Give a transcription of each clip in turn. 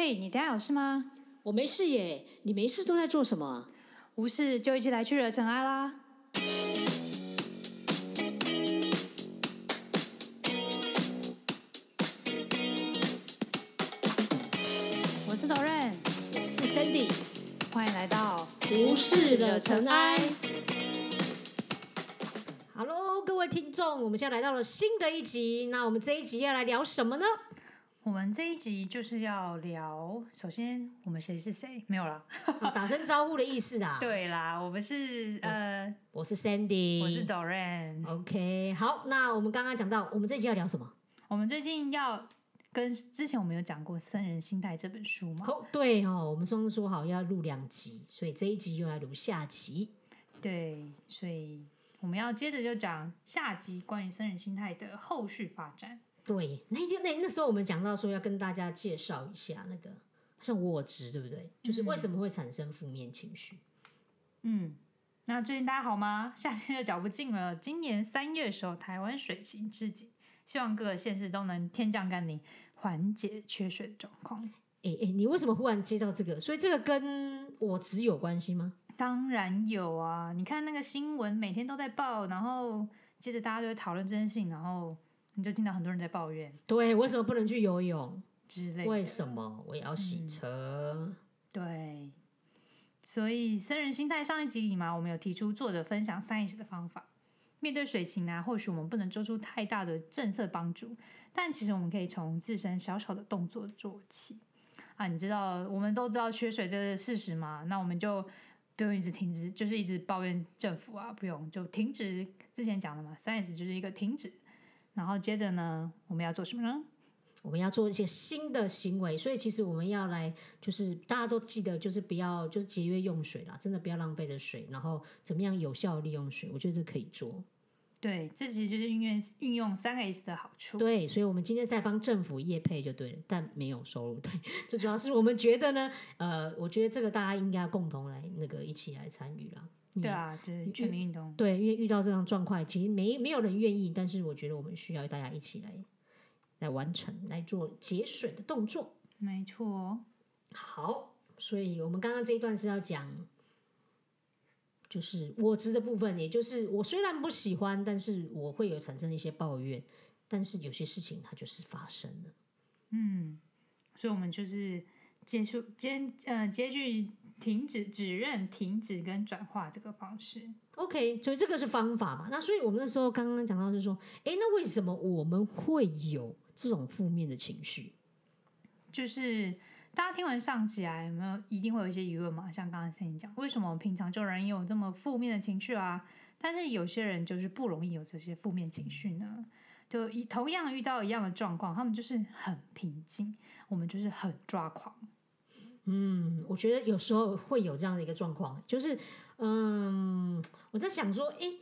嘿，你等下有事吗？我没事耶，你没事都在做什么？无事就一起来去惹尘埃啦！我是 Doran，是 Sandy，欢迎来到无事惹尘埃。Hello，各位听众，我们现在来到了新的一集。那我们这一集要来聊什么呢？我们这一集就是要聊，首先我们谁是谁？没有啦，啊打声招呼的意思啊。对啦，我们是呃，我是 Sandy，我是 Doran。OK，好，那我们刚刚讲到，我们这一集要聊什么？我们最近要跟之前我们有讲过《僧人心态》这本书嘛？哦，对哦，我们上次说好要录两集，所以这一集又来录下集。对，所以我们要接着就讲下集关于僧人心态的后续发展。对，那天那那时候我们讲到说要跟大家介绍一下那个像我值，对不对？就是为什么会产生负面情绪。嗯，那最近大家好吗？夏天的脚步近了，今年三月的时候，台湾水情至紧，希望各个县市都能天降甘霖，缓解缺水的状况。哎哎，你为什么忽然接到这个？所以这个跟我值有关系吗？当然有啊，你看那个新闻每天都在报，然后接着大家就会讨论这件事情，然后你就听到很多人在抱怨对，为什么不能去游泳？之类的。为什么我也要洗车？对，所以生人心态上一集里嘛，我们有提出作者分享三 S 的方法。面对水情啊，或许我们不能做出太大的政策帮助，但其实我们可以从自身小小的动作做起啊。你知道，我们都知道缺水这个事实嘛，那我们就不用一直停止，就是一直抱怨政府啊，不用就停止。之前讲的嘛，三 S 就是一个停止，然后接着呢，我们要做什么呢？我们要做一些新的行为，所以其实我们要来，就是大家都记得，就是不要就是节约用水啦，真的不要浪费的水，然后怎么样有效利用水，我觉得这可以做。对，这其实就是运用运用三个 S 的好处。对，所以我们今天在帮政府业配就对了，但没有收入。对，最主要是我们觉得呢，呃，我觉得这个大家应该共同来那个一起来参与啦。对啊，就是全民运动。对，因为遇到这样状况，其实没没有人愿意，但是我觉得我们需要大家一起来来完成，来做节水的动作。没错，好，所以我们刚刚这一段是要讲，就是我执的部分，也就是我虽然不喜欢，但是我会有产生一些抱怨，但是有些事情它就是发生了。嗯所以我们就是结束接呃接句停止、指认、停止跟转化这个方式。OK，所以这个是方法嘛？那所以我们那时候刚刚讲到就是说，诶，那为什么我们会有这种负面的情绪？就是大家听完上集啊，有没有一定会有一些疑问嘛？像刚刚 a 讲，为什么我们平常就容易有这么负面的情绪啊？但是有些人就是不容易有这些负面情绪呢？就一同样遇到一样的状况，他们就是很平静，我们就是很抓狂。嗯，我觉得有时候会有这样的一个状况，就是嗯，我在想说，诶，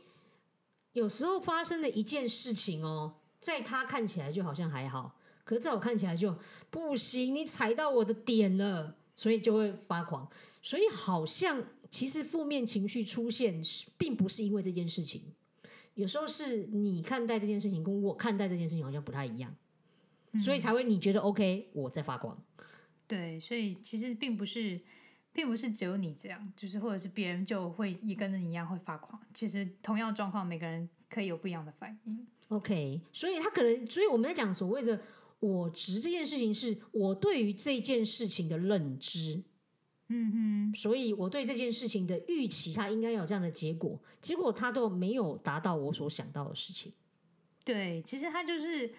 有时候发生的一件事情哦，在他看起来就好像还好，可是在我看起来就不行，你踩到我的点了，所以就会发狂。所以好像其实负面情绪出现，并不是因为这件事情，有时候是你看待这件事情跟我看待这件事情好像不太一样，所以才会你觉得 OK，我在发光。对，所以其实并不是，并不是只有你这样，就是或者是别人就会也跟着你一样会发狂。其实同样的状况，每个人可以有不一样的反应。OK，所以他可能，所以我们在讲所谓的我执这件事情，是我对于这件事情的认知，嗯哼，所以我对这件事情的预期，它应该有这样的结果，结果他都没有达到我所想到的事情。对，其实他就是，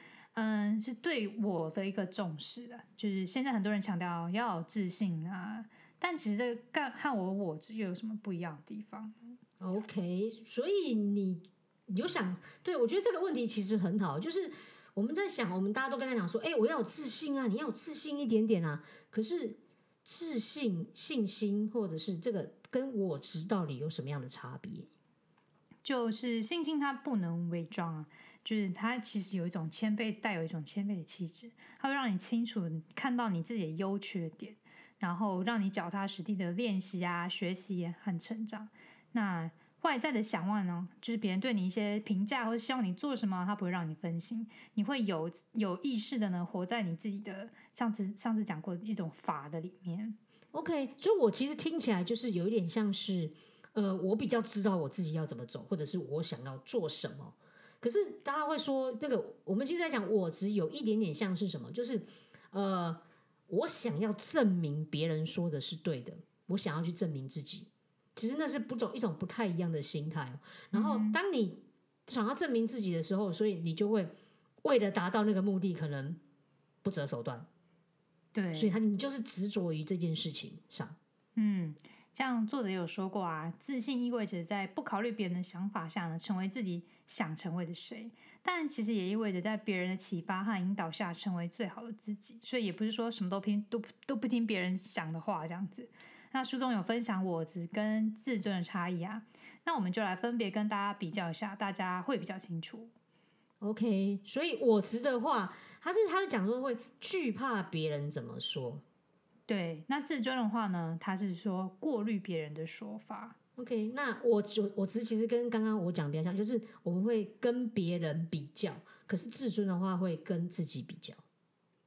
嗯，是对我的一个重视啊。就是现在很多人强调要有自信啊，但其实这个干和我我又有什么不一样的地方？OK，所以你有想，对我觉得这个问题其实很好，就是我们在想，我们大家都跟他讲说，哎，我要有自信啊，你要有自信一点点啊。可是自信、信心，或者是这个跟我值到底有什么样的差别？就是信心，它不能伪装啊，就是它其实有一种谦卑，带有一种谦卑的气质，它会让你清楚看到你自己的优缺点，然后让你脚踏实地的练习啊、学习和成长。那外在的想望呢，就是别人对你一些评价或者希望你做什么，他不会让你分心，你会有有意识的呢，活在你自己的上次上次讲过的一种法的里面。OK，所以我其实听起来就是有一点像是，呃，我比较知道我自己要怎么走，或者是我想要做什么。可是大家会说，这个我们其实在讲我只有一点点像是什么，就是呃，我想要证明别人说的是对的，我想要去证明自己。其实那是不种一种不太一样的心态哦。然后当你想要证明自己的时候，所以你就会为了达到那个目的，可能不择手段。对，所以他你就是执着于这件事情上。嗯，像作者有说过啊，自信意味着在不考虑别人的想法下呢，成为自己想成为的谁。但其实也意味着在别人的启发和引导下，成为最好的自己。所以也不是说什么都听都都不听别人想的话这样子。那书中有分享我执跟自尊的差异啊，那我们就来分别跟大家比较一下，大家会比较清楚。OK，所以我执的话，他是他是讲说会惧怕别人怎么说。对，那自尊的话呢，他是说过滤别人的说法。OK，那我就我执其实跟刚刚我讲比较像，就是我们会跟别人比较，可是自尊的话会跟自己比较。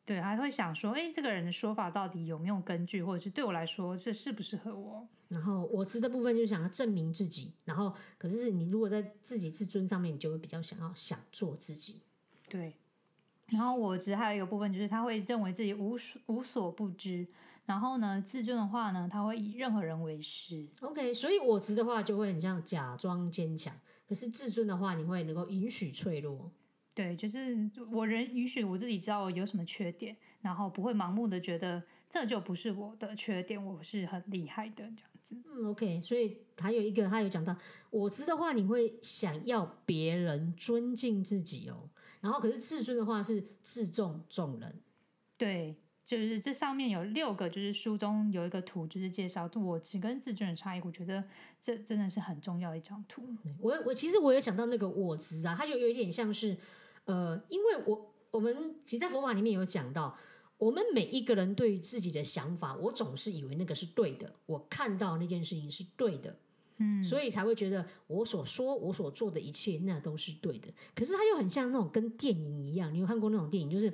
对，还会想说，哎，这个人的说法到底有没有根据，或者是对我来说，这适不适合我？然后我吃的部分就是想要证明自己，然后可是你如果在自己自尊上面，你就会比较想要想做自己。对。然后我执还有一个部分就是他会认为自己无所无所不知，然后呢，自尊的话呢，他会以任何人为师。OK，所以我执的话就会很像假装坚强，可是自尊的话，你会能够允许脆弱。对，就是我人允许我自己知道我有什么缺点，然后不会盲目的觉得这就不是我的缺点，我是很厉害的这样子。嗯，OK，所以还有一个，他有讲到，我知的话，你会想要别人尊敬自己哦。然后，可是自尊的话是自重众人。对，就是这上面有六个，就是书中有一个图，就是介绍我执跟自尊的差异。我觉得这真的是很重要的一张图。我我其实我有想到那个我执啊，它就有一点像是，呃，因为我我们其实，在佛法里面有讲到，我们每一个人对于自己的想法，我总是以为那个是对的，我看到那件事情是对的。嗯，所以才会觉得我所说、我所做的一切，那都是对的。可是它又很像那种跟电影一样，你有看过那种电影，就是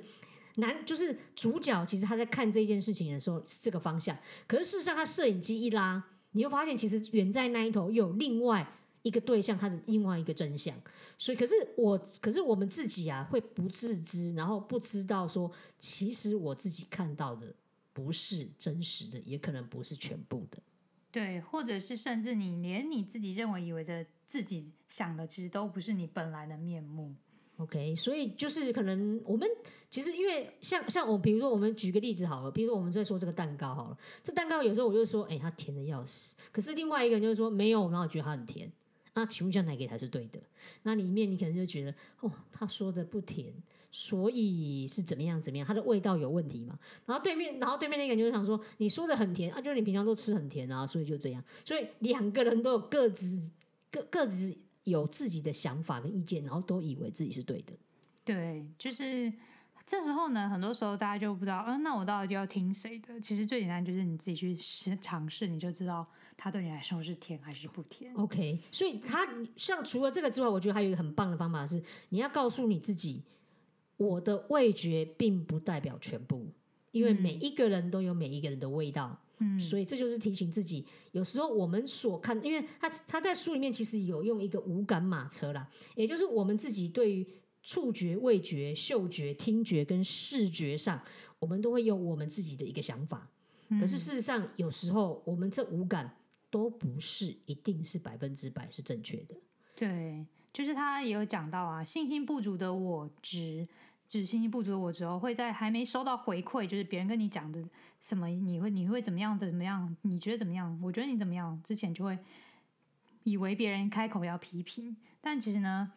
男就是主角，其实他在看这件事情的时候是这个方向，可是事实上他摄影机一拉，你会发现其实远在那一头有另外一个对象，他的另外一个真相。所以，可是我，可是我们自己啊，会不自知，然后不知道说，其实我自己看到的不是真实的，也可能不是全部的。对，或者是甚至你连你自己认为以为的自己想的，其实都不是你本来的面目。OK，所以就是可能我们其实因为像像我，比如说我们举个例子好了，比如说我们在说这个蛋糕好了，这蛋糕有时候我就说，哎、它甜的要死，可是另外一个人就是说没有，然后我觉得它很甜。那请问这样哪个才是对的？那里面你可能就觉得，哦，他说的不甜，所以是怎么样怎么样，它的味道有问题嘛？然后对面，然后对面那个人就想说，你说的很甜啊，就是你平常都吃很甜啊，所以就这样。所以两个人都有各自各各自有自己的想法跟意见，然后都以为自己是对的。对，就是这时候呢，很多时候大家就不知道，嗯、那我到底要听谁的？其实最简单就是你自己去试尝试，你就知道它对你来说是甜还是不甜。OK，所以它像除了这个之外，我觉得还有一个很棒的方法是，你要告诉你自己，我的味觉并不代表全部，因为每一个人都有每一个人的味道。嗯，所以这就是提醒自己，有时候我们所看，因为他他在书里面其实有用一个五感马车啦，也就是我们自己对于触觉、味觉、嗅觉、听觉跟视觉上，我们都会有我们自己的一个想法。可是事实上，有时候我们这五感都不是一定是百分之百是正确的。对，就是他也有讲到啊，信心不足的我执，只是信心不足的我执哦，会在还没收到回馈，就是别人跟你讲的什么，你会你会怎么样的怎么样，你觉得怎么样？我觉得你怎么样？之前就会以为别人开口要批评，但其实呢，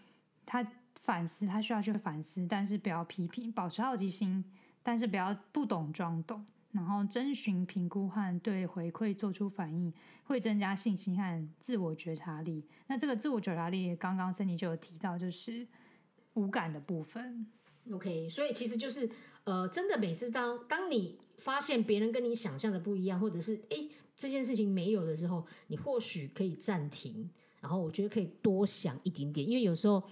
他反思，他需要去反思，但是不要批评，保持好奇心，但是不要不懂装懂。然后征询、评估和对回馈做出反应，会增加信心和自我觉察力。那这个自我觉察力，刚刚森尼就有提到，就是无感的部分。OK，所以其实就是呃，真的每次当当你发现别人跟你想象的不一样，或者是诶这件事情没有的时候，你或许可以暂停，然后我觉得可以多想一点点，因为有时候。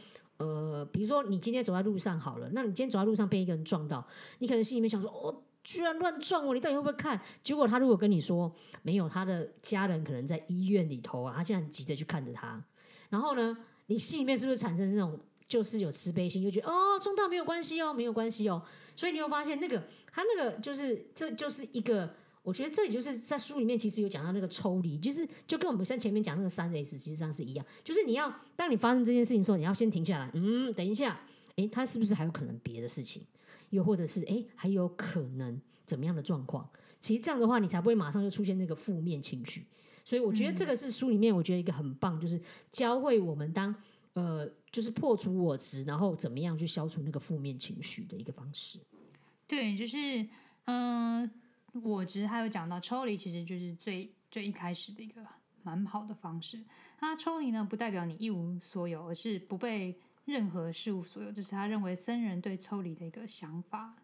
呃，比如说你今天走在路上好了，那你今天走在路上被一个人撞到，你可能心里面想说，哦，居然乱撞我，你到底会不会看？结果他如果跟你说没有，他的家人可能在医院里头啊，他现在很急着去看着他，然后呢，你心里面是不是产生那种就是有慈悲心，就觉得哦，撞到没有关系哦，没有关系哦，所以你会发现那个他那个就是这就是一个。我觉得这里就是在书里面，其实有讲到那个抽离，就是就跟我们在前面讲那个三 S，实际上是一样。就是你要当你发生这件事情的时候，你要先停下来，嗯，等一下，诶，他是不是还有可能别的事情？又或者是诶，还有可能怎么样的状况？其实这样的话，你才不会马上就出现那个负面情绪。所以我觉得这个是书里面我觉得一个很棒，就是教会我们当呃，就是破除我执，然后怎么样去消除那个负面情绪的一个方式。对，就是嗯。我执他有讲到抽离，其实就是最最一开始的一个蛮好的方式。那抽离呢，不代表你一无所有，而是不被任何事物所有。这是他认为僧人对抽离的一个想法。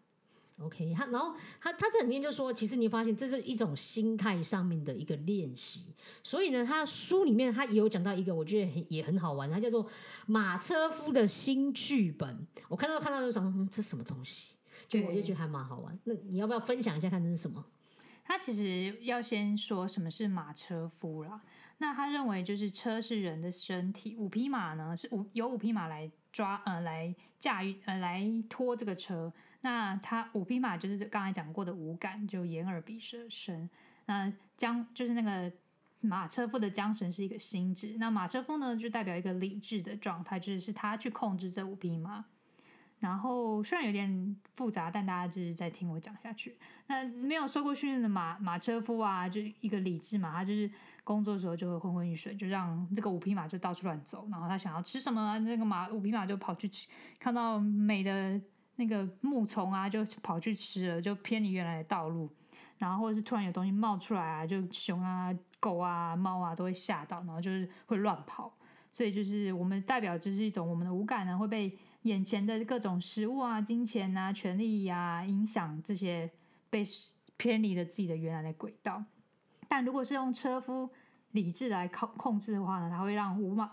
OK，他然后他他这里面就说，其实你发现这是一种心态上面的一个练习。所以呢，他书里面他也有讲到一个，我觉得很也很好玩，他叫做马车夫的新剧本。我看到看到就想，嗯，这什么东西？就我就觉得还蛮好玩，那你要不要分享一下看这是什么？他其实要先说什么是马车夫啦。那他认为就是车是人的身体，五匹马呢是五由五匹马来抓呃来驾驭呃来拖这个车。那他五匹马就是刚才讲过的五感，就眼耳鼻舌身。那缰就是那个马车夫的缰绳是一个心智。那马车夫呢就代表一个理智的状态，就是是他去控制这五匹马。然后虽然有点复杂，但大家就是在听我讲下去。那没有受过训练的马马车夫啊，就一个理智嘛，他就是工作的时候就会昏昏欲睡，就让这个五匹马就到处乱走。然后他想要吃什么，那个马五匹马就跑去吃，看到美的那个木虫啊，就跑去吃了，就偏离原来的道路。然后或者是突然有东西冒出来啊，就熊啊、狗啊、猫啊都会吓到，然后就是会乱跑。所以就是我们代表就是一种我们的五感呢会被。眼前的各种食物啊、金钱啊、权利呀，影响这些被偏离了自己的原来的轨道。但如果是用车夫理智来控控制的话呢，它会让五马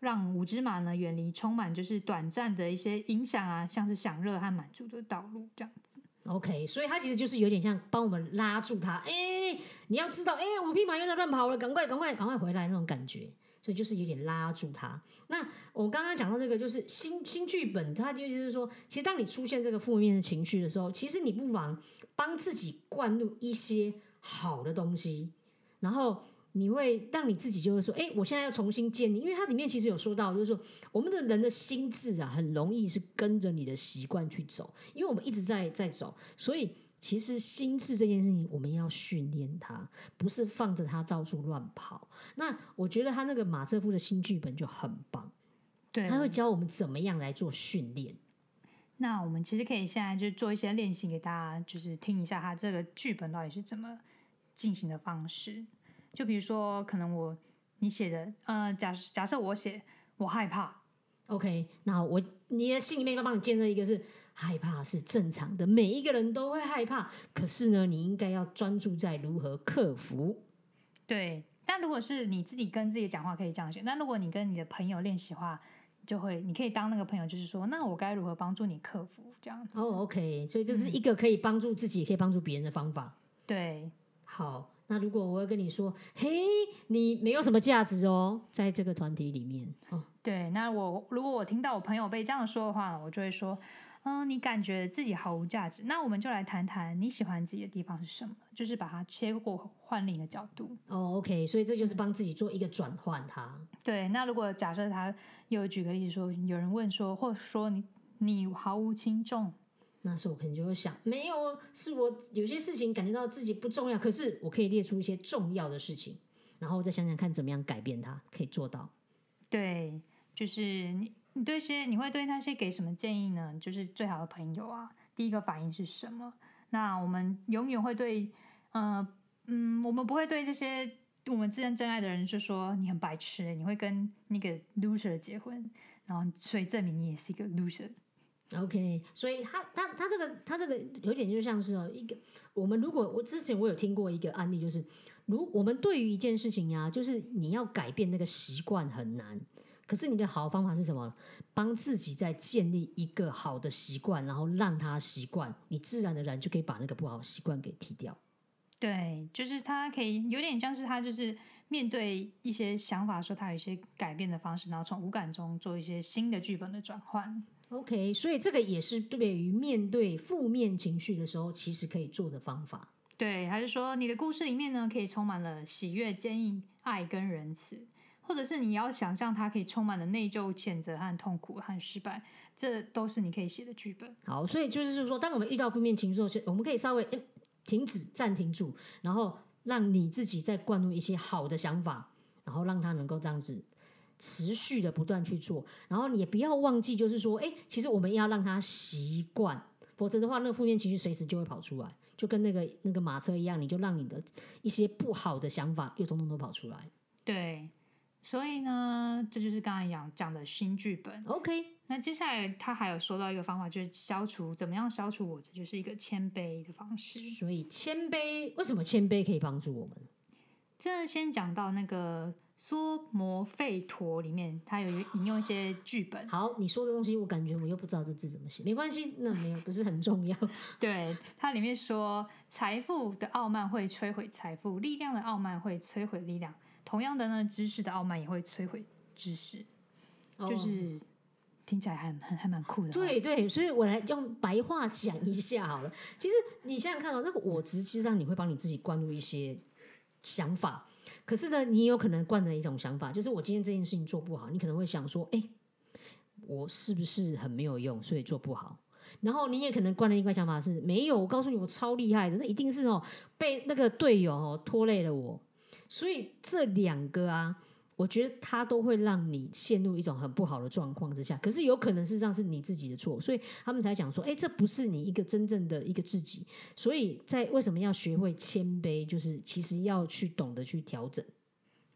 让五只马呢远离充满就是短暂的一些影响啊，像是享乐和满足的道路这样子。OK，所以它其实就是有点像帮我们拉住它，哎，你要知道，哎，五匹马又在乱跑了，赶快、赶快、赶快回来那种感觉。所以就是有点拉住它。那我刚刚讲到这个，就是新新剧本，它就意思是说，其实当你出现这个负面的情绪的时候，其实你不妨帮自己灌入一些好的东西，然后你会让你自己就会说，哎，我现在要重新建立，因为它里面其实有说到，就是说我们的人的心智啊，很容易是跟着你的习惯去走，因为我们一直在在走，所以。其实心智这件事情，我们要训练它，不是放着它到处乱跑。那我觉得他那个马车夫的新剧本就很棒，对，他会教我们怎么样来做训练。那我们其实可以现在就做一些练习给大家，就是听一下他这个剧本到底是怎么进行的方式。就比如说，可能我你写的，呃，假假设我写我害怕，OK，那我你的心里面要帮你建设一个是。害怕是正常的，每一个人都会害怕。可是呢，你应该要专注在如何克服。对，但如果是你自己跟自己讲话，可以这样写。那如果你跟你的朋友练习的话，就会你可以当那个朋友，就是说，那我该如何帮助你克服这样子？哦，OK，所以这是一个可以帮助自己，可以帮助别人的方法。对，好。那如果我要跟你说，嘿，你没有什么价值哦，在这个团体里面。哦，对。那我如果我听到我朋友被这样说的话，我就会说。嗯，你感觉自己毫无价值，那我们就来谈谈你喜欢自己的地方是什么，就是把它切过换另一个角度。哦，OK，所以这就是帮自己做一个转换。它对。那如果假设他又举个例子说，有人问说，或者说你你毫无轻重，那时候我可能就会想，没有，是我有些事情感觉到自己不重要，可是我可以列出一些重要的事情，然后再想想看怎么样改变它，可以做到。对，就是你。你对些你会对那些给什么建议呢？就是最好的朋友啊，第一个反应是什么？那我们永远会对，嗯嗯，我们不会对这些我们自认真爱的人就说你很白痴，你会跟那个 loser 结婚，然后所以证明你也是一个 loser。OK，所以他他他这个他这个有点就像是哦一个，我们如果我之前我有听过一个案例，就是如我们对于一件事情呀，就是你要改变那个习惯很难，可是你的好方法是什么？帮自己在建立一个好的习惯，然后让他习惯，你自然而然就可以把那个不好习惯给踢掉。对，就是他可以有点像是他就是面对一些想法的时候，他有一些改变的方式，然后从无感中做一些新的剧本的转换。OK，所以这个也是对于面对负面情绪的时候，其实可以做的方法。对，还是说你的故事里面呢，可以充满了喜悦、坚毅、爱跟仁慈，或者是你要想象它可以充满了内疚、谴责和痛苦和失败，这都是你可以写的剧本。好，所以就是说，当我们遇到负面情绪的时候，我们可以稍微诶停止、暂停住，然后让你自己再灌入一些好的想法，然后让它能够这样子持续的不断去做，然后你也不要忘记，就是说，哎，其实我们要让他习惯，否则的话，那个负面情绪随时就会跑出来，就跟那个那个马车一样，你就让你的一些不好的想法又通通都跑出来。对，所以呢，这就是刚才讲讲的新剧本。OK，那接下来他还有说到一个方法，就是消除怎么样消除我，这就是一个谦卑的方式。所以谦卑，为什么谦卑可以帮助我们？这先讲到那个梭摩吠陀里面，它有引用一些剧本，好，你说的东西，我感觉我又不知道这字怎么写，没关系，那没有不是很重要。对，它里面说，财富的傲慢会摧毁财富，力量的傲慢会摧毁力量。同样的呢，知识的傲慢也会摧毁知识，就是听起来还还 还蛮酷的、，对对，所以我来用白话讲一下好了。其实你想想看哦，那个我实上你会帮你自己灌入一些想法，可是呢，你有可能惯了一种想法，就是我今天这件事情做不好，你可能会想说，哎，我是不是很没有用，所以做不好？然后你也可能惯了一个想法是，没有，我告诉你，我超厉害的，那一定是哦，被那个队友哦拖累了我。所以这两个啊，我觉得它都会让你陷入一种很不好的状况之下。可是有可能事实上是你自己的错，所以他们才讲说，哎，这不是你一个真正的一个自己。所以在为什么要学会谦卑，就是其实要去懂得去调整。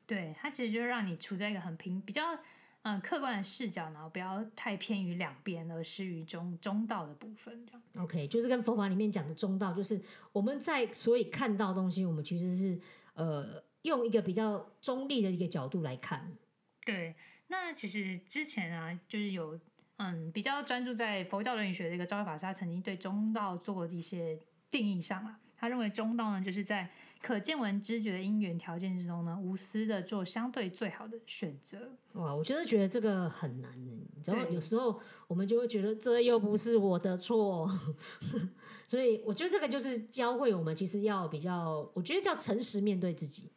对，它其实就是让你处在一个很平、比较嗯客观的视角，然后不要太偏于两边，而失于中中道的部分，这样。OK，就是跟佛法里面讲的中道，就是我们在所以看到东西，我们其实是呃用一个比较中立的一个角度来看。对，那其实之前啊，就是有嗯比较专注在佛教伦理学的一个昭慧法师，他曾经对中道做过的一些定义上啊。他认为中道呢，就是在可见闻知觉的因缘条件之中呢，无私的做相对最好的选择。哇，我真的觉得这个很难。你知道，有时候我们就会觉得这又不是我的错，所以我觉得这个就是教会我们，其实要比较，我觉得叫诚实面对自己。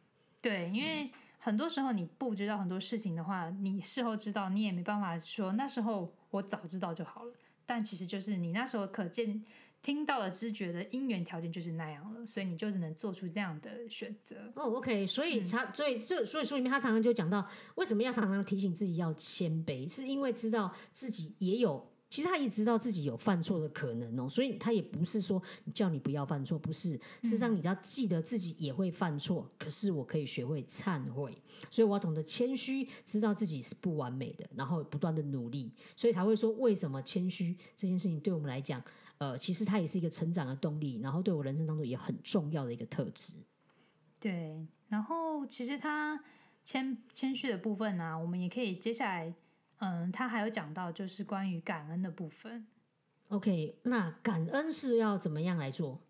对，因为很多时候你不知道很多事情的话，你事后知道，你也没办法说那时候我早知道就好了。但其实就是你那时候可见、听到了、知觉的因缘条件就是那样了，所以你就只能做出这样的选择。哦，OK，所以他，所以这，所以书里面他常常就讲到，为什么要常常提醒自己要谦卑，是因为知道自己也有，其实他也知道自己有犯错的可能哦，所以他也不是说叫你不要犯错，不是，事实上你要记得自己也会犯错，可是我可以学会忏悔，所以我要懂得谦虚，知道自己是不完美的，然后不断的努力，所以才会说为什么谦虚这件事情对我们来讲，呃，其实它也是一个成长的动力，然后对我人生当中也很重要的一个特质。对，然后其实他谦谦虚的部分呢、我们也可以接下来，嗯，他还有讲到就是关于感恩的部分。OK，那感恩是要怎么样来做？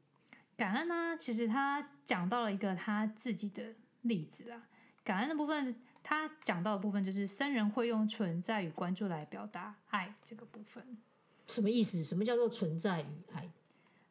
感恩呢，其实他讲到了一个他自己的例子啊。感恩的部分，他讲到的部分就是僧人会用存在与关注来表达爱这个部分。什么意思？什么叫做存在与爱？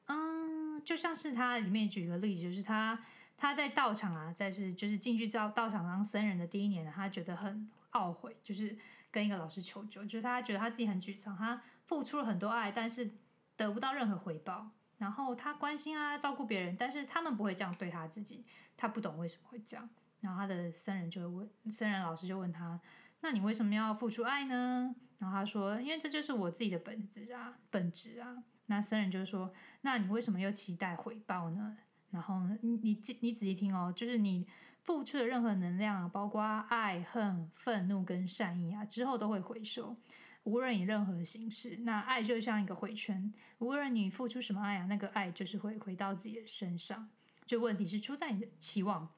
嗯，就像是他里面举个例子，就是他他在道场啊，在是就是进去到道场当僧人的第一年呢，他觉得很懊悔，就是跟一个老师求救，就是他觉得他自己很沮丧，他付出了很多爱，但是得不到任何回报。然后他关心啊，照顾别人，但是他们不会这样对他自己，他不懂为什么会这样。然后他的僧人就会问，僧人老师就问他：“那你为什么要付出爱呢？”然后他说：“因为这就是我自己的本质啊，本质啊。”那僧人就说：“那你为什么又期待回报呢？”然后，你你你仔细听哦，就是你付出的任何能量啊，包括爱、恨、愤怒跟善意啊，之后都会回收。无论以任何形式。那爱就像一个回圈，无论你付出什么爱啊，那个爱就是会回到自己的身上。就问题是出在你的期望。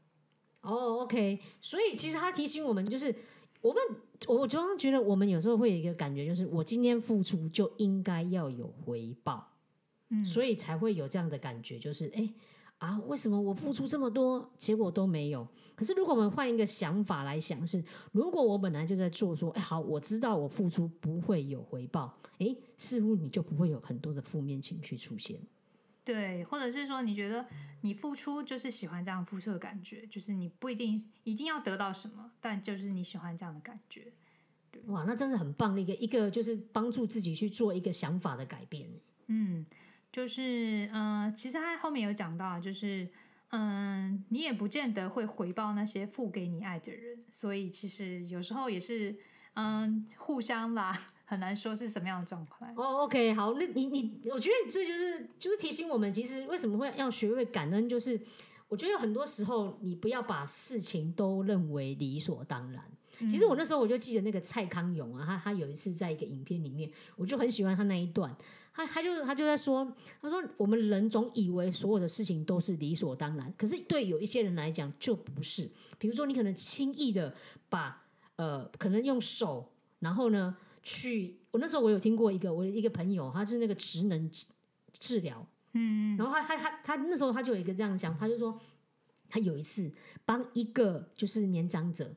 哦，OK，所以其实他提醒我们，就是我们，我我常常觉得我们有时候会有一个感觉，就是我今天付出就应该要有回报，嗯，所以才会有这样的感觉，就是哎啊，为什么我付出这么多，结果都没有？可是如果我们换一个想法来想，是如果我本来就在做，说哎好，我知道我付出不会有回报，哎，似乎你就不会有很多的负面情绪出现。对，或者是说你觉得你付出就是喜欢这样付出的感觉，就是你不一定一定要得到什么，但就是你喜欢这样的感觉。哇，那真是很棒的一个一个，就是帮助自己去做一个想法的改变。嗯，就是嗯、其实他后面有讲到，就是嗯，你也不见得会回报那些付给你爱的人，所以其实有时候也是嗯互相啦，很难说是什么样的状况。哦，OK，好，那你你，我觉得这就是就是提醒我们，其实为什么会要学会感恩，就是我觉得有很多时候你不要把事情都认为理所当然。其实我那时候我就记得那个蔡康永啊，他他有一次在一个影片里面，我就很喜欢他那一段，他他就他就在说，他说我们人总以为所有的事情都是理所当然，可是对有一些人来讲就不是。比如说你可能轻易的把呃，可能用手，然后呢去，我那时候我有听过一个我的一个朋友，他是那个职能治治疗，嗯，然后他他他他那时候他就有一个这样想，他就说他有一次帮一个就是年长者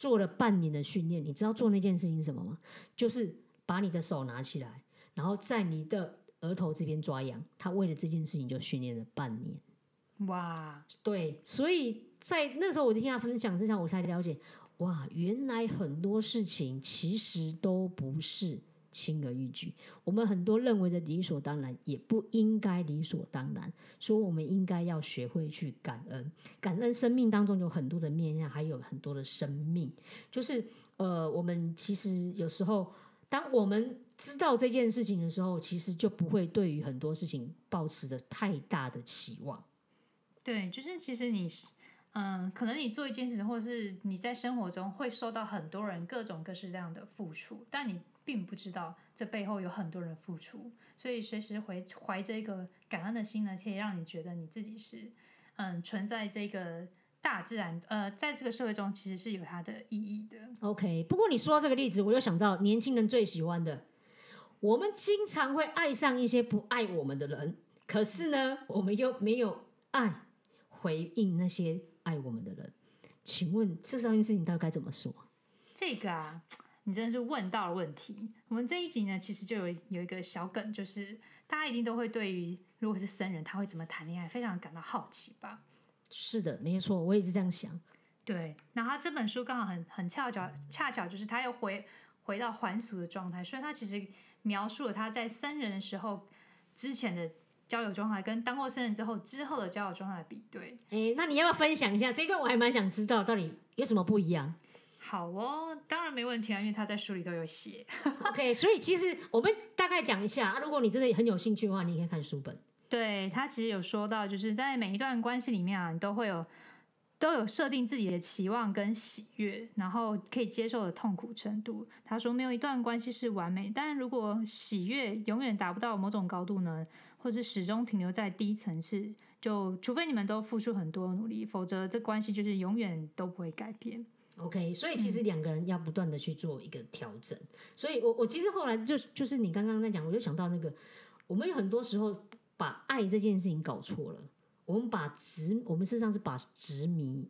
做了半年的训练，你知道做那件事情是什么吗？就是把你的手拿起来，然后在你的额头这边抓痒。他为了这件事情就训练了半年。哇，对，所以在那时候我就听他分享之前，我才了解，哇，原来很多事情其实都不是轻而易举。我们很多认为的理所当然，也不应该理所当然。所以我们应该要学会去感恩，感恩生命当中有很多的面向，还有很多的生命。就是呃，我们其实有时候，当我们知道这件事情的时候，其实就不会对于很多事情抱持的太大的期望。对，就是其实你是，嗯，可能你做一件事，或者是你在生活中会受到很多人各种各式各样的付出，但你并不知道这背后有很多人付出，所以随时怀怀着一个感恩的心呢，可以让你觉得你自己是，嗯，存在这个大自然，呃，在这个社会中其实是有它的意义的。OK，不过你说到这个例子，我又想到年轻人最喜欢的，我们经常会爱上一些不爱我们的人，可是呢，我们又没有爱回应那些爱我们的人。请问这三件事情到底该怎么说？这个啊，你真的是问到了问题。我们这一集呢，其实就有有一个小梗，就是大家一定都会对于如果是僧人，他会怎么谈恋爱，非常感到好奇吧？是的，没错，我也是这样想。对，然后他这本书刚好很很恰巧，恰巧就是他又回回到还俗的状态，所以他其实描述了他在僧人的时候之前的交友状态，跟当过僧人之后之后的交友状态的比对。哎，那你要不要分享一下这一段？我还蛮想知道到底有什么不一样。好哦，当然没问题啊，因为他在书里都有写。OK，所以其实我们大概讲一下，啊如果你真的很有兴趣的话，你可以看书本。对他其实有说到，就是在每一段关系里面啊，你都会有都有设定自己的期望跟喜悦，然后可以接受的痛苦程度。他说没有一段关系是完美，但如果喜悦永远达不到某种高度呢，或是始终停留在低层次，就除非你们都付出很多努力，否则这关系就是永远都不会改变。OK，所以其实两个人要不断的去做一个调整。所以我我其实后来就就是你刚刚在讲，我就想到那个，我们有很多时候把爱这件事情搞错了，我们把执，我们事实上是把执迷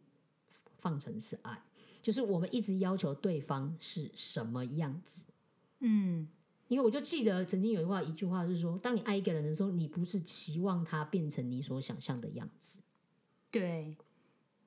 放成是爱，就是我们一直要求对方是什么样子。嗯，因为我就记得曾经有一话一句话是说，当你爱一个人的时候，你不是期望他变成你所想象的样子。对，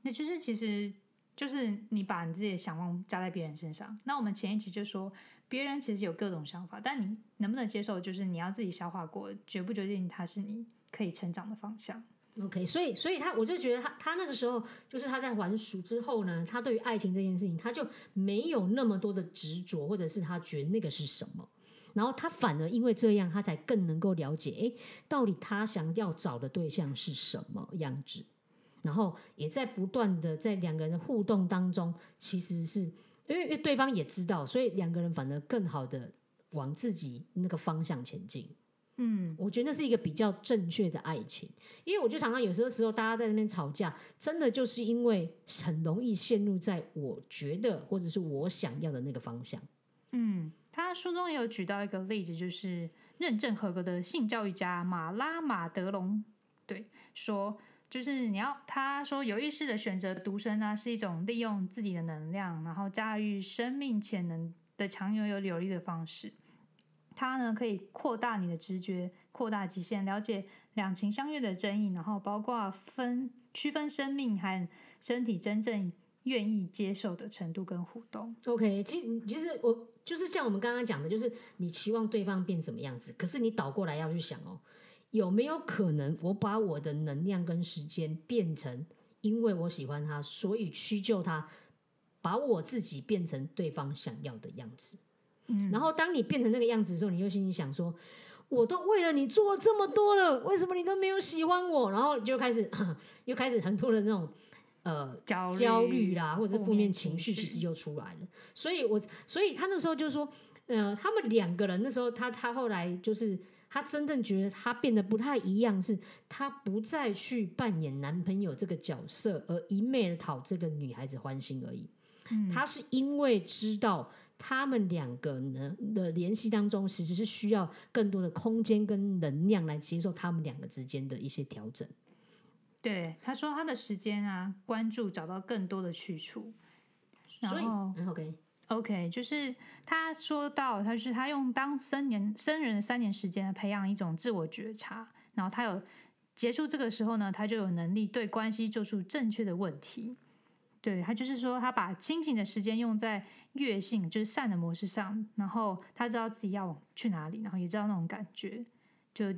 那就是其实就是你把你自己的想望加在别人身上。那我们前一集就说，别人其实有各种想法，但你能不能接受，就是你要自己消化过，决不决定它是你可以成长的方向。OK，所以所以他我就觉得他他那个时候就是他在还俗之后呢，他对于爱情这件事情，他就没有那么多的执着，或者是他觉得那个是什么，然后他反而因为这样，他才更能够了解，诶，到底他想要找的对象是什么样子，然后也在不断的在两个人的互动当中，其实是因为对方也知道，所以两个人反而更好的往自己那个方向前进。嗯，我觉得那是一个比较正确的爱情，因为我就常常有时候时候大家在那边吵架，真的就是因为很容易陷入在我觉得或者是我想要的那个方向。嗯，他书中也有举到一个例子，就是认证合格的性教育家马拉马德隆，对，说就是你要他说有意识的选择独身啊，是一种利用自己的能量，然后驾驭生命潜能的强有有有力的方式。它呢可以扩大你的直觉，扩大极限，了解两情相悦的争议，然后包括分区分生命和身体真正愿意接受的程度跟互动。OK，其实其实我就是像我们刚刚讲的，就是你期望对方变什么样子，可是你倒过来要去想哦，有没有可能我把我的能量跟时间变成，因为我喜欢他，所以屈就他，把我自己变成对方想要的样子。嗯，然后当你变成那个样子的时候，你就心里想说，我都为了你做了这么多了，为什么你都没有喜欢我？然后就开始 又开始很多的那种呃焦虑焦虑啦，或者是负面面情绪，绪其实就出来了。所以我所以他那时候就说，呃，他们两个人那时候他他后来就是。他真正觉得她变得不太一样，是她不再去扮演男朋友这个角色，而一昧的讨这个女孩子欢心而已。嗯他是因为知道他们两个呢的联系当中，其实是需要更多的空间跟能量来接受他们两个之间的一些调整。对，他说他的时间啊，关注找到更多的去处。所以然后嗯，OK，，OK，就是他说到，他是他用当生年生人三年时间来培养一种自我觉察，然后他有结束这个时候呢，他就有能力对关系做出正确的问题。对他就是说，他把清醒的时间用在悦性，就是善的模式上，然后他知道自己要去哪里，然后也知道那种感觉，就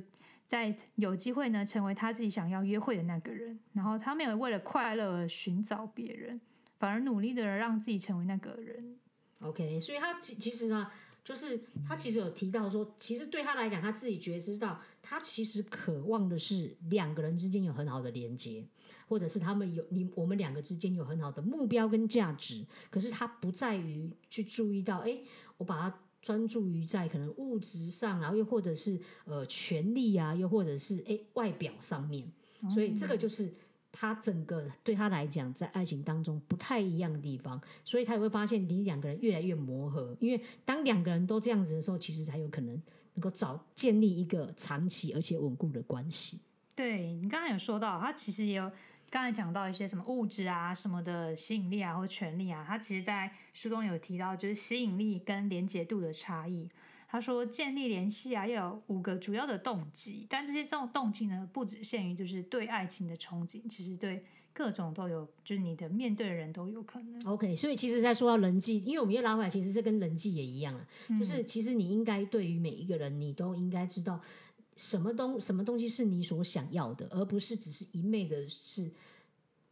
在有机会呢成为他自己想要约会的那个人。然后他没有为了快乐而寻找别人，反而努力的让自己成为那个人。OK，所以他其其实呢，就是他其实有提到说，其实对他来讲，他自己觉知到，他其实渴望的是两个人之间有很好的连接，或者是他们有你我们两个之间有很好的目标跟价值。可是他不在于去注意到，哎，我把它专注于在可能物质上，然后又或者是呃权利啊，又或者是哎外表上面。所以这个就是他整个对他来讲，在爱情当中不太一样的地方，所以他也会发现你两个人越来越磨合。因为当两个人都这样子的时候，其实才有可能能够找建立一个长期而且稳固的关系。对你刚才有说到，他其实也有刚才讲到一些什么物质啊、什么的吸引力啊或权力啊，他其实在书中有提到，就是吸引力跟连结度的差异。他说，建立联系啊，要有五个主要的动机，但这些这种动机呢，不只限于就是对爱情的憧憬，其实对各种都有，就是你的面对的人都有可能。OK，所以其实，在说到人际，因为我们又拉回来，其实这跟人际也一样了，嗯就是其实你应该对于每一个人，你都应该知道什么东什么东西是你所想要的，而不是只是一昧的是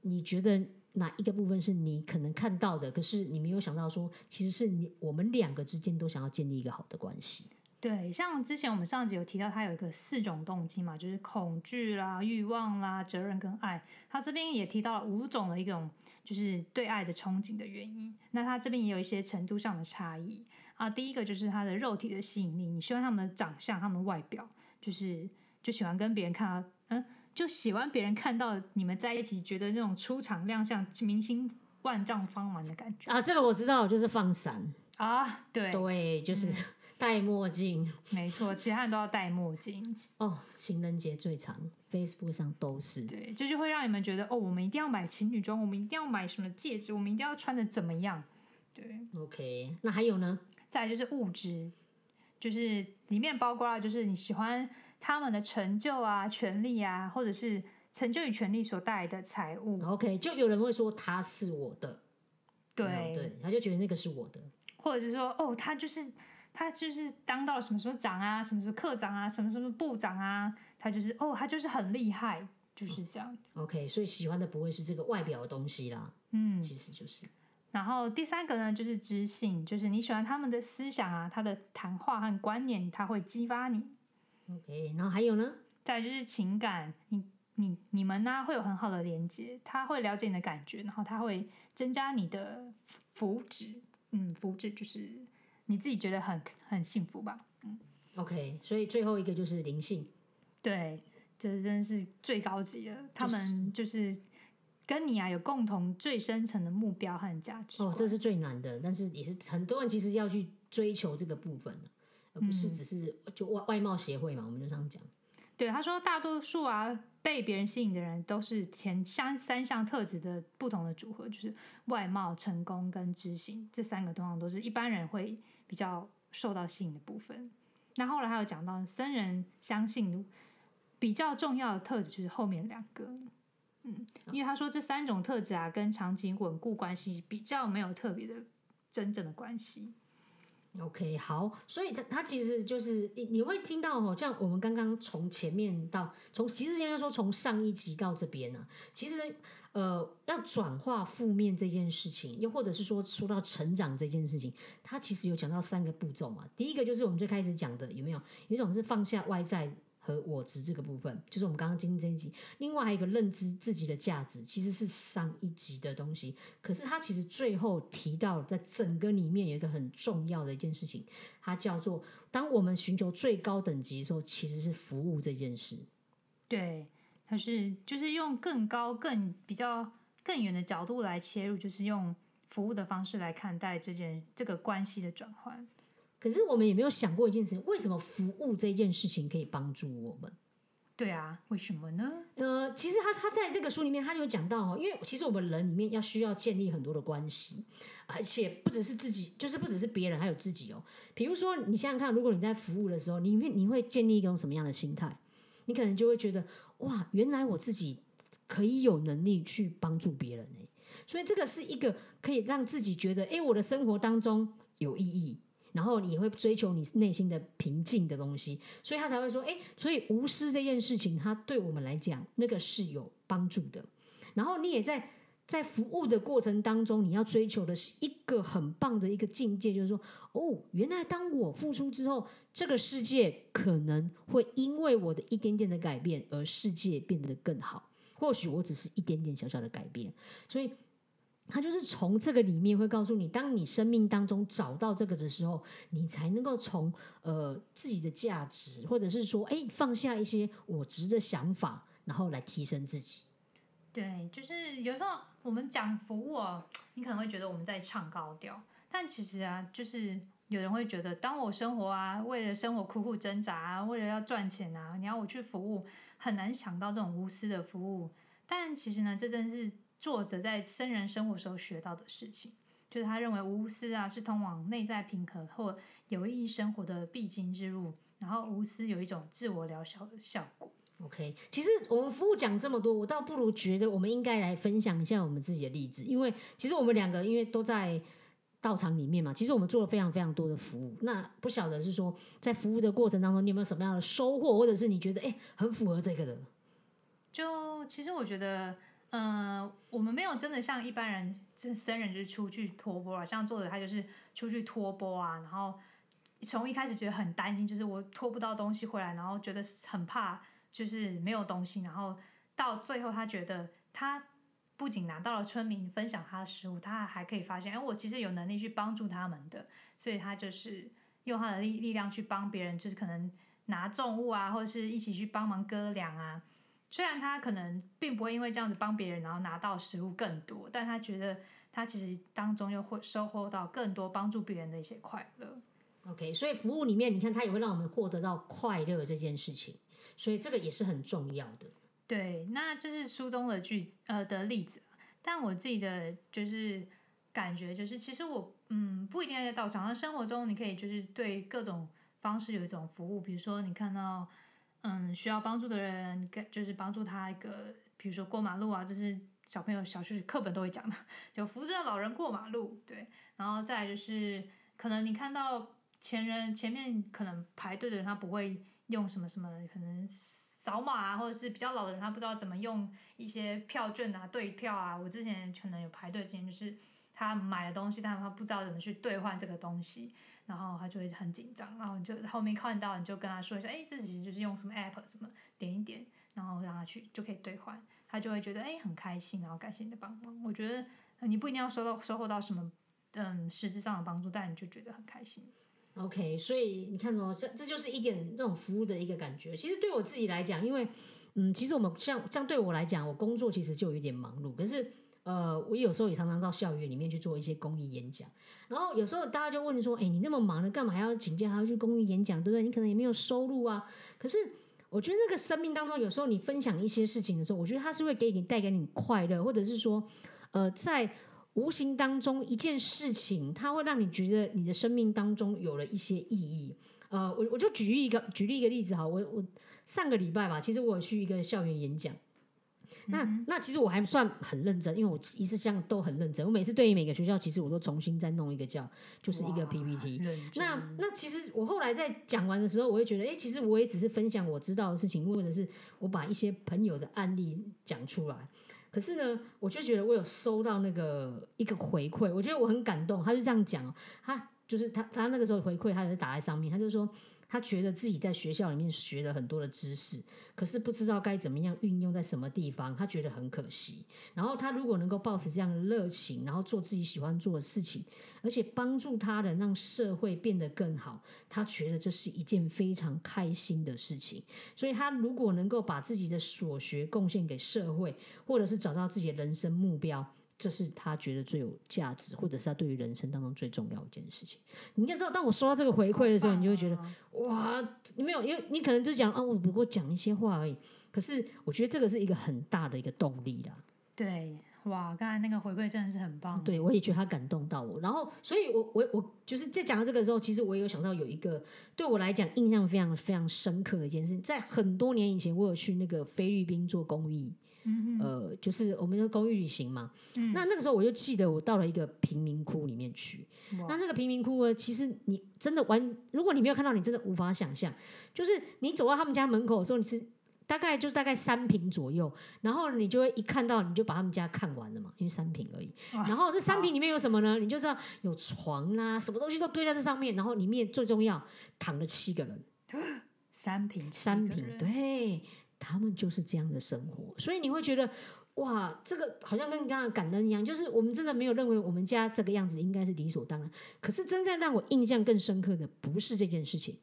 你觉得哪一个部分是你可能看到的，可是你没有想到说，其实是你我们两个之间都想要建立一个好的关系。对，像之前我们上集有提到，他有一个四种动机嘛，就是恐惧啦、欲望啦、责任跟爱。他这边也提到了五种的一种，就是对爱的憧憬的原因。那他这边也有一些程度上的差异啊。第一个就是他的肉体的吸引力，你希望他们的长相、他们的外表，就是就喜欢跟别人看到，嗯，就喜欢别人看到你们在一起，觉得那种出场亮相、明星万丈光芒的感觉啊，这个我知道，就是放闪，啊。对，对，就是嗯戴墨镜。没错，其他人都要戴墨镜。哦，情人节最长，Facebook 上都是。对，这就会让你们觉得哦，我们一定要买情侣装，我们一定要买什么戒指，我们一定要穿的怎么样？对，OK，那还有呢？再来就是物质，就是里面包括了就是你喜欢他们的成就啊、权利啊，或者是成就与权利所带来的财物。OK，就有人会说他是我的，对，对，他就觉得那个是我的。或者是说哦，他就是他就是当到了什么什么长啊，什么什么科长啊，什么什么部长啊，他就是哦，他就是很厉害，就是这样子。OK，所以喜欢的不会是这个外表的东西啦，嗯，其实就是然后第三个呢，就是知性，就是你喜欢他们的思想啊，他的谈话和观念，他会激发你。OK。然后还有呢？再就是情感，你你你们呢、会有很好的连接，他会了解你的感觉，然后他会增加你的福福祉。嗯，福祉就是你自己觉得很很幸福吧。嗯 OK，所以最后一个就是灵性。对，这真是最高级的。他们就是跟你啊有共同最深层的目标和价值哦，这是最难的，但是也是很多人其实要去追求这个部分的，而不是只是就外外貌协会嘛，我们就这样讲。对，他说大多数啊被别人吸引的人都是前三三项特质的不同的组合，就是外貌、成功跟知性这三个通常都是一般人会比较受到吸引的部分。那后来还有讲到僧人相信比较重要的特质就是后面两个，嗯，因为他说这三种特质啊跟长期稳固关系比较没有特别的真正的关系。OK，好，所以它它其实就是你你会听到哦，像我们刚刚从前面到从其实应该说从上一集到这边呢、其实呃要转化负面这件事情，又或者是说说到成长这件事情，它其实有讲到三个步骤嘛。第一个就是我们最开始讲的有没有？有一种是放下外在和我值这个部分，就是我们刚刚今天这一集。另外还有一个认知自己的价值，其实是上一集的东西。可是他其实最后提到，在整个里面有一个很重要的一件事情，它叫做当我们寻求最高等级的时候，其实是服务这件事。对，它是就是用更高、更比较更远的角度来切入，就是用服务的方式来看待这件这个关系的转换。可是我们也没有想过一件事情？为什么服务这件事情可以帮助我们？对啊，为什么呢？呃，其实他他在那个书里面，他就有讲到哦，因为其实我们人里面要需要建立很多的关系，而且不只是自己，就是不只是别人，还有自己哦。比如说，你想想看，如果你在服务的时候，你会你会建立一种什么样的心态？你可能就会觉得，哇，原来我自己可以有能力去帮助别人呢。所以这个是一个可以让自己觉得，哎，我的生活当中有意义。然后你会追求你内心的平静的东西，所以他才会说，哎，所以无私这件事情，它对我们来讲，那个是有帮助的。然后你也在在服务的过程当中，你要追求的是一个很棒的一个境界，就是说，哦，原来当我付出之后，这个世界可能会因为我的一点点的改变，而世界变得更好。或许我只是一点点小小的改变，所以。他就是从这个里面会告诉你，当你生命当中找到这个的时候，你才能够从呃自己的价值，或者是说，哎，放下一些我值的想法，然后来提升自己。对，就是有时候我们讲服务哦，你可能会觉得我们在唱高调，但其实啊，就是有人会觉得，当我生活啊，为了生活苦苦挣扎啊，为了要赚钱啊，你要我去服务，很难想到这种无私的服务。但其实呢，这真是作者在生人生活时候学到的事情，就是他认为无私啊是通往内在平和或有意义生活的必经之路，然后无私有一种自我疗效的效果。OK，其实我们服务讲这么多，我倒不如觉得我们应该来分享一下我们自己的例子，因为其实我们两个因为都在道场里面嘛，其实我们做了非常非常多的服务。那不晓得是说在服务的过程当中，你有没有什么样的收获，或者是你觉得哎很符合这个的？就其实我觉得，嗯、我们没有真的像一般人，这僧人就是出去托钵啊，像作者他就是出去托钵啊，然后从一开始觉得很担心，就是我拖不到东西回来，然后觉得很怕，就是没有东西，然后到最后他觉得他不仅拿到了村民分享他的食物，他还可以发现，哎，我其实有能力去帮助他们的，所以他就是用他的力力量去帮别人，就是可能拿重物啊，或者是一起去帮忙割粮啊。虽然他可能并不会因为这样子帮别人，然后拿到食物更多，但他觉得他其实当中又会收获到更多帮助别人的一些快乐。OK，所以服务里面，你看他也会让我们获得到快乐这件事情，所以这个也是很重要的。对，那这是书中的句子呃的例子，但我自己的就是感觉就是，其实我嗯不一定要在道场，那生活中你可以就是对各种方式有一种服务，比如说你看到嗯需要帮助的人，跟就是帮助他一个，比如说过马路啊，这是小朋友小学课本都会讲的，就扶着老人过马路，对，然后再就是可能你看到前人前面可能排队的人，他不会用什么什么，可能扫码啊，或者是比较老的人，他不知道怎么用一些票券啊、兑票啊。我之前可能有排队经验，就是他买了东西，但他不知道怎么去兑换这个东西，然后他就会很紧张，然后你就后面看到你就跟他说一下，哎，这其实就是用什么 app 什么点一点，然后让他去就可以兑换，他就会觉得哎很开心，然后感谢你的帮忙。我觉得你不一定要收到收获到什么嗯实质上的帮助，但你就觉得很开心。OK，所以你看哦，这这就是一点那种服务的一个感觉。其实对我自己来讲，因为嗯，其实我们像像对我来讲，我工作其实就有一点忙碌，可是呃，我有时候也常常到校园里面去做一些公益演讲。然后有时候大家就问说，哎，你那么忙了，干嘛还要请假还要去公益演讲，对不对？你可能也没有收入啊。可是我觉得那个生命当中，有时候你分享一些事情的时候，我觉得它是会给你带给你快乐，或者是说，呃，在无形当中一件事情，它会让你觉得你的生命当中有了一些意义。呃，我我就举一个举例一个例子哈，我我上个礼拜吧，其实我有去一个校园演讲。那那其实我还算很认真，因为我一次像都很认真。我每次对于每个学校，其实我都重新再弄一个叫，就是一个 PPT。那那其实我后来在讲完的时候，我会觉得，哎，其实我也只是分享我知道的事情，或者是我把一些朋友的案例讲出来。可是呢，我就觉得我有收到那个一个回馈，我觉得我很感动。他就这样讲，他就是他他那个时候回馈，他是打在上面，他就说。他觉得自己在学校里面学了很多的知识，可是不知道该怎么样运用在什么地方，他觉得很可惜。然后他如果能够保持这样的热情，然后做自己喜欢做的事情，而且帮助他人，让社会变得更好，他觉得这是一件非常开心的事情。所以，他如果能够把自己的所学贡献给社会，或者是找到自己的人生目标。这是他觉得最有价值，或者是他对于人生当中最重要一件事情。你应该知道，当我收到这个回馈的时候，你就会觉得哇，你没有，因为你可能就讲啊，我不过讲一些话而已。可是我觉得这个是一个很大的一个动力啦。对，哇，刚才那个回馈真的是很棒。对，我也觉得他感动到我。然后，所以我我我就是在讲到这个时候，其实我有想到有一个对我来讲印象非常非常深刻的一件事，在很多年以前，我有去那个菲律宾做公益。呃，就是我们的公寓旅行嘛。那那个时候我就记得，我到了一个贫民窟里面去。那那个贫民窟呢，其实你真的完，如果你没有看到，你真的无法想象。就是你走到他们家门口的时候，你是大概就是大概三平左右，然后你就会一看到，你就把他们家看完了嘛，因为三平而已。然后这三平里面有什么呢？你就知道有床啦，什么东西都堆在这上面。然后里面最重要，躺了七个人。三平，三平，对。他们就是这样的生活，所以你会觉得哇，这个好像跟你刚刚感恩一样，就是我们真的没有认为我们家这个样子应该是理所当然。可是真正让我印象更深刻的不是这件事情，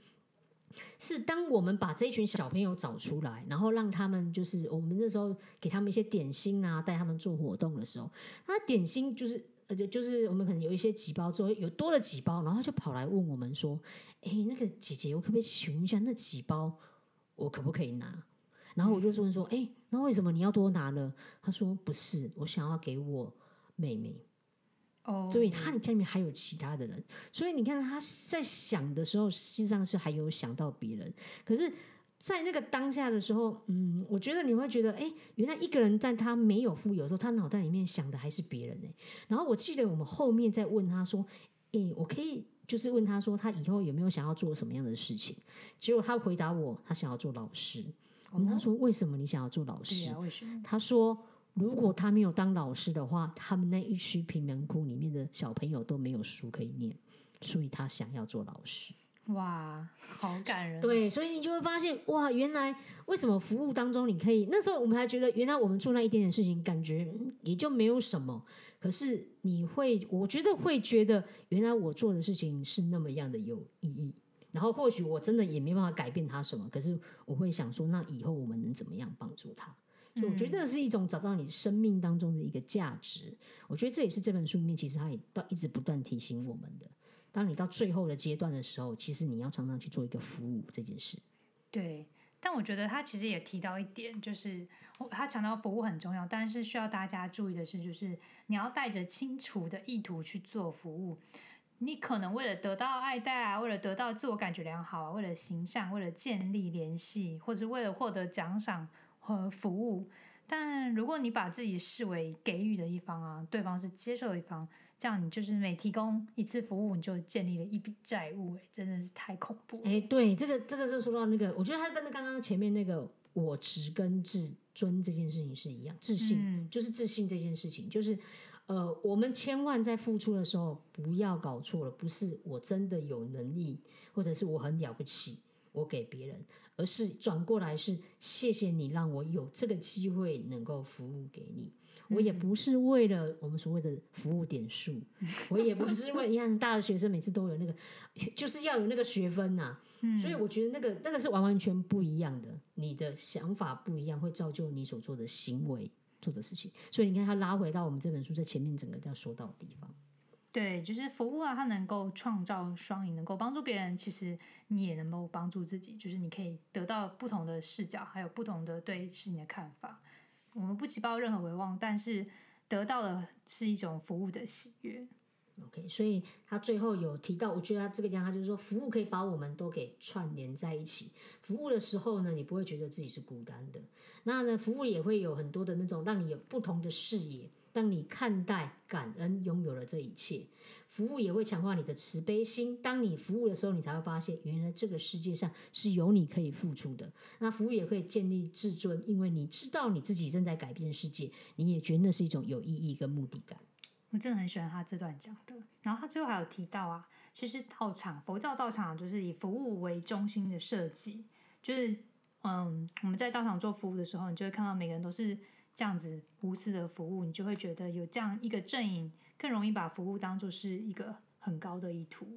是当我们把这群小朋友找出来，然后让他们就是我们那时候给他们一些点心啊，带他们做活动的时候，那点心就是呃就就是我们可能有一些几包之后有多了几包，然后就跑来问我们说：“哎，那个姐姐，我可不可以请问一下，那几包我可不可以拿？”然后我就问说：“哎，那为什么你要多拿呢？”他说：“不是，我想要给我妹妹。”哦，所以他家里面还有其他的人，所以你看他在想的时候，实际上是还有想到别人。可是，在那个当下的时候，嗯，我觉得你会觉得，哎，原来一个人在他没有富有的时候，他脑袋里面想的还是别人呢。然后我记得我们后面在问他说：“哎，我可以就是问他说，他以后有没有想要做什么样的事情？”结果他回答我：“他想要做老师。”我们他说为什么你想要做老师？他说如果他没有当老师的话，他们那一区贫民窟里面的小朋友都没有书可以念，所以他想要做老师。哇，好感人！对，所以你就会发现哇，原来为什么服务当中你可以那时候我们还觉得原来我们做那一点点事情，感觉也就没有什么。可是你会，我觉得会觉得原来我做的事情是那么样的有意义。然后或许我真的也没办法改变他什么，可是我会想说，那以后我们能怎么样帮助他？所以我觉得是一种找到你生命当中的一个价值。我觉得这也是这本书里面其实他也到一直不断提醒我们的。当你到最后的阶段的时候，其实你要常常去做一个服务这件事。对，但我觉得他其实也提到一点，就是他强调服务很重要，但是需要大家注意的是，就是你要带着清楚的意图去做服务。你可能为了得到爱戴啊，为了得到自我感觉良好啊，为了形象，为了建立联系，或者是为了获得奖赏和服务。但如果你把自己视为给予的一方啊，对方是接受的一方，这样你就是每提供一次服务，你就建立了一笔债务，哎，真的是太恐怖。哎，对，这个这个是说到那个，我觉得他跟刚刚前面那个我执跟自尊这件事情是一样，自信就是自信这件事情，就是。呃，我们千万在付出的时候不要搞错了，不是我真的有能力，或者是我很了不起，我给别人，而是转过来是谢谢你让我有这个机会能够服务给你。我也不是为了我们所谓的服务点数，我也不是为了你看大学生每次都有那个，就是要有那个学分呐、所以我觉得那个那个是完完全不一样的，你的想法不一样，会造就你所做的行为做的事情。所以你看，他拉回到我们这本书在前面整个要说到的地方。对，就是服务啊，它能够创造双赢，能够帮助别人，其实你也能够帮助自己，就是你可以得到不同的视角，还有不同的对事情的看法。我们不期抱任何回望，但是得到的是一种服务的喜悦。OK，所以他最后有提到，我觉得他这个地方他就是说，服务可以把我们都给串联在一起。服务的时候呢，你不会觉得自己是孤单的。那呢，服务也会有很多的那种让你有不同的视野，让你看待、感恩拥有了这一切。服务也会强化你的慈悲心。当你服务的时候，你才会发现，原来这个世界上是有你可以付出的。那服务也可以建立自尊，因为你知道你自己正在改变世界，你也觉得那是一种有意义跟目的感。我真的很喜欢他这段讲的。然后他最后还有提到啊，其实道场佛教道场就是以服务为中心的设计，就是嗯，我们在道场做服务的时候，你就会看到每个人都是这样子无私的服务，你就会觉得有这样一个阵营，更容易把服务当做是一个很高的意图。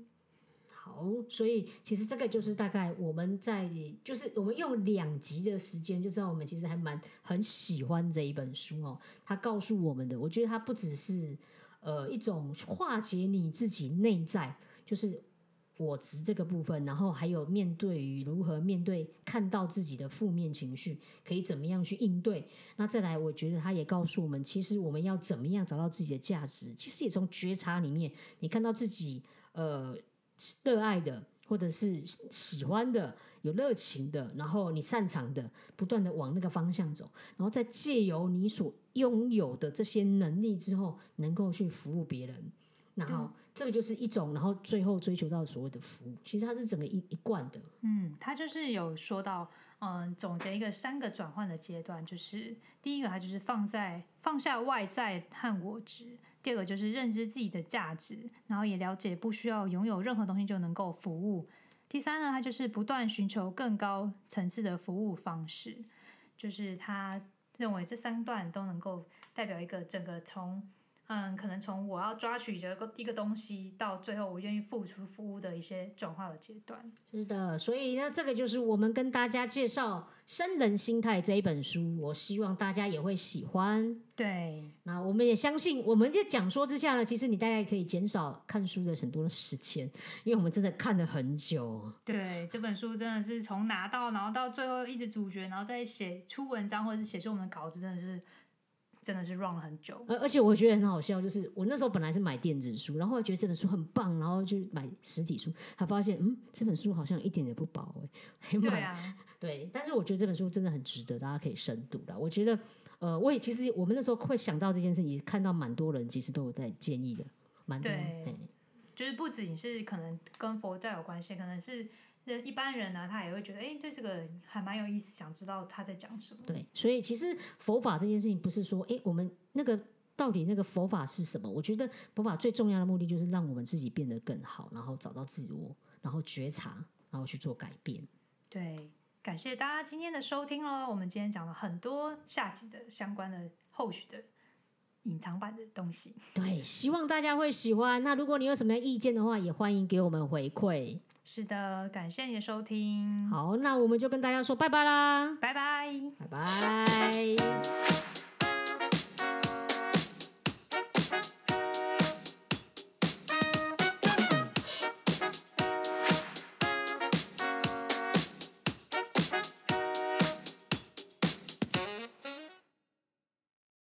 好，所以其实这个就是大概我们在，就是我们用两集的时间，就知道我们其实还蛮很喜欢这一本书哦。他告诉我们的，我觉得它不只是呃一种化解你自己内在，就是我执这个部分，然后还有面对于如何面对看到自己的负面情绪，可以怎么样去应对。那再来，我觉得他也告诉我们，其实我们要怎么样找到自己的价值，其实也从觉察里面，你看到自己呃。热爱的，或者是喜欢的、有热情的，然后你擅长的，不断的往那个方向走，然后再借由你所拥有的这些能力之后，能够去服务别人，然后这个就是一种，然后最后追求到所谓的服务，其实它是整个一一贯的。嗯，他就是有说到，嗯，总结一个三个转换的阶段，就是第一个，他就是放在放下外在和我执；第二个就是认知自己的价值，然后也了解不需要拥有任何东西就能够服务；第三呢，他就是不断寻求更高层次的服务方式，就是他认为这三段都能够代表一个整个从。嗯，可能从我要抓取一个一个东西，到最后我愿意付出服务的一些转化的阶段。是的，所以呢，这个就是我们跟大家介绍《生人心态》这一本书，我希望大家也会喜欢。对，那我们也相信，我们的讲说之下呢，其实你大概可以减少看书的很多的时间，因为我们真的看了很久。对，这本书真的是从拿到，然后到最后一直主角，然后再写出文章或者是写出我们的稿子，真的是真的是 run 了很久。而而且我觉得很好笑，就是我那时候本来是买电子书，然后觉得这本书很棒，然后就买实体书，才发现嗯，这本书好像一点也不薄哎，还买对啊，对，但是我觉得这本书真的很值得大家可以深读的。我觉得，呃，我也其实我们那时候会想到这件事情，看到蛮多人其实都有在建议的，蛮多。对嘿就是不仅是可能跟佛教有关系，可能是人一般人呢、他也会觉得，哎，对这个还蛮有意思，想知道他在讲什么。对，所以其实佛法这件事情不是说，哎，我们那个到底那个佛法是什么？我觉得佛法最重要的目的就是让我们自己变得更好，然后找到自我，然后觉察，然后去做改变。对，感谢大家今天的收听喽。我们今天讲了很多下集的相关的后续的隐藏版的东西。对，希望大家会喜欢。那如果你有什么意见的话，也欢迎给我们回馈。是的，感谢你的收听，好，那我们就跟大家说拜拜啦，拜拜。拜拜。